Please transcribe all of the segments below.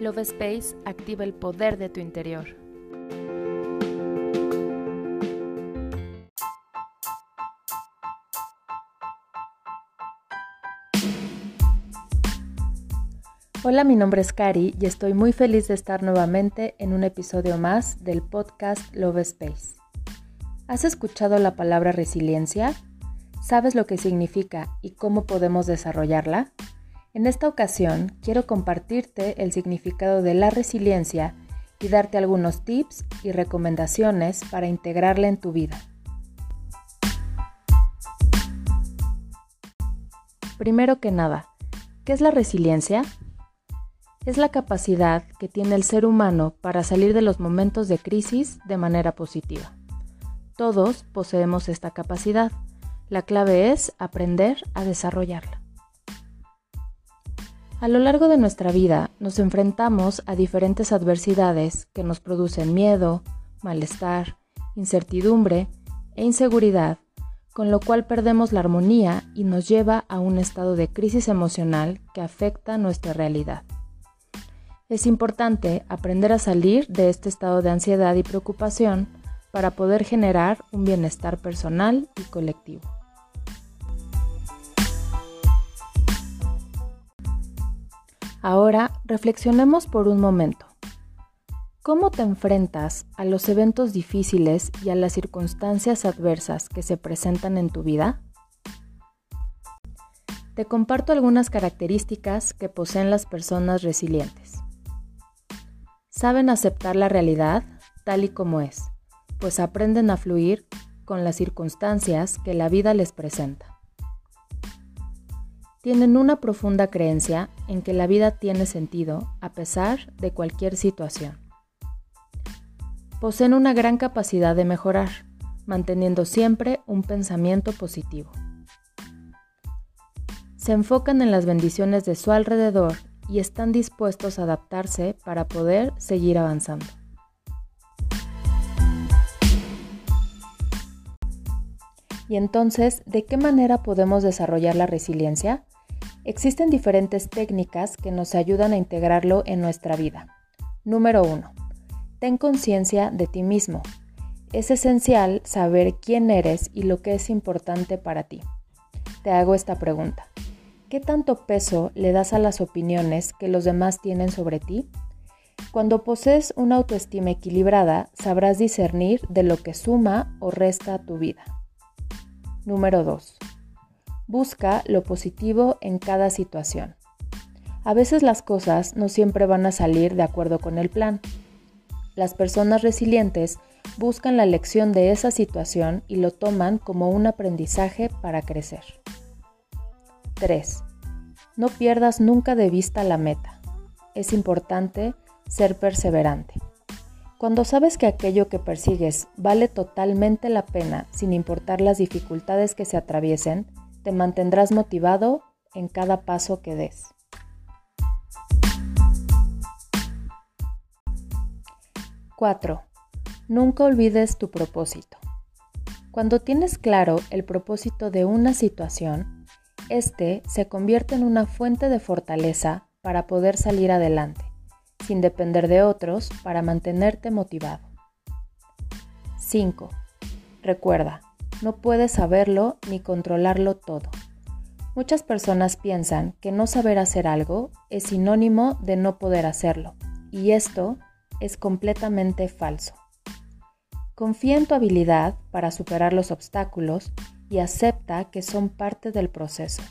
Love Space activa el poder de tu interior. Hola, mi nombre es Cari y estoy muy feliz de estar nuevamente en un episodio más del podcast Love Space. ¿Has escuchado la palabra resiliencia? ¿Sabes lo que significa y cómo podemos desarrollarla? En esta ocasión quiero compartirte el significado de la resiliencia y darte algunos tips y recomendaciones para integrarla en tu vida. Primero que nada, ¿qué es la resiliencia? Es la capacidad que tiene el ser humano para salir de los momentos de crisis de manera positiva. Todos poseemos esta capacidad. La clave es aprender a desarrollarla. A lo largo de nuestra vida nos enfrentamos a diferentes adversidades que nos producen miedo, malestar, incertidumbre e inseguridad, con lo cual perdemos la armonía y nos lleva a un estado de crisis emocional que afecta nuestra realidad. Es importante aprender a salir de este estado de ansiedad y preocupación para poder generar un bienestar personal y colectivo. Ahora reflexionemos por un momento. ¿Cómo te enfrentas a los eventos difíciles y a las circunstancias adversas que se presentan en tu vida? Te comparto algunas características que poseen las personas resilientes. Saben aceptar la realidad tal y como es, pues aprenden a fluir con las circunstancias que la vida les presenta tienen una profunda creencia en que la vida tiene sentido a pesar de cualquier situación. Poseen una gran capacidad de mejorar, manteniendo siempre un pensamiento positivo. Se enfocan en las bendiciones de su alrededor y están dispuestos a adaptarse para poder seguir avanzando. Y entonces, ¿de qué manera podemos desarrollar la resiliencia? Existen diferentes técnicas que nos ayudan a integrarlo en nuestra vida. Número 1. Ten conciencia de ti mismo. Es esencial saber quién eres y lo que es importante para ti. Te hago esta pregunta. ¿Qué tanto peso le das a las opiniones que los demás tienen sobre ti? Cuando posees una autoestima equilibrada, sabrás discernir de lo que suma o resta a tu vida. Número 2. Busca lo positivo en cada situación. A veces las cosas no siempre van a salir de acuerdo con el plan. Las personas resilientes buscan la lección de esa situación y lo toman como un aprendizaje para crecer. 3. No pierdas nunca de vista la meta. Es importante ser perseverante. Cuando sabes que aquello que persigues vale totalmente la pena sin importar las dificultades que se atraviesen, te mantendrás motivado en cada paso que des. ¡4! Nunca olvides tu propósito. Cuando tienes claro el propósito de una situación, este se convierte en una fuente de fortaleza para poder salir adelante, sin depender de otros para mantenerte motivado. 5. Recuerda, no puedes saberlo ni controlarlo todo. Muchas personas piensan que no saber hacer algo es sinónimo de no poder hacerlo, y esto es completamente falso. Confía en tu habilidad para superar los obstáculos y acepta que son parte del proceso.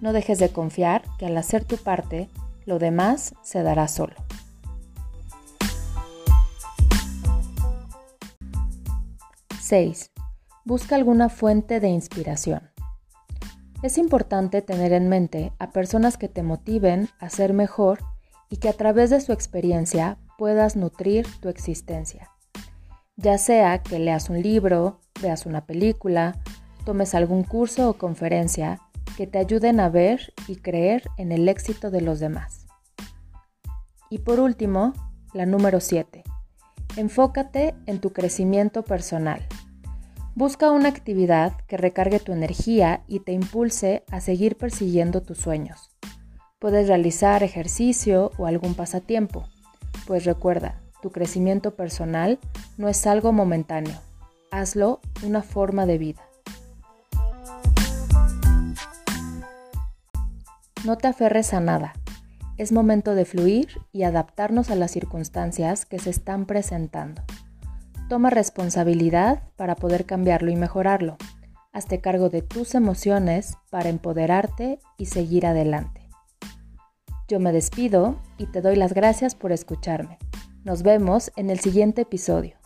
No dejes de confiar que al hacer tu parte, lo demás se dará solo. 6. Busca alguna fuente de inspiración. Es importante tener en mente a personas que te motiven a ser mejor y que a través de su experiencia puedas nutrir tu existencia. Ya sea que leas un libro, veas una película, tomes algún curso o conferencia que te ayuden a ver y creer en el éxito de los demás. Y por último, la número 7. Enfócate en tu crecimiento personal. Busca una actividad que recargue tu energía y te impulse a seguir persiguiendo tus sueños. Puedes realizar ejercicio o algún pasatiempo, pues recuerda, tu crecimiento personal no es algo momentáneo, hazlo una forma de vida. No te aferres a nada. Es momento de fluir y adaptarnos a las circunstancias que se están presentando. Toma responsabilidad para poder cambiarlo y mejorarlo. Hazte cargo de tus emociones para empoderarte y seguir adelante. Yo me despido y te doy las gracias por escucharme. Nos vemos en el siguiente episodio.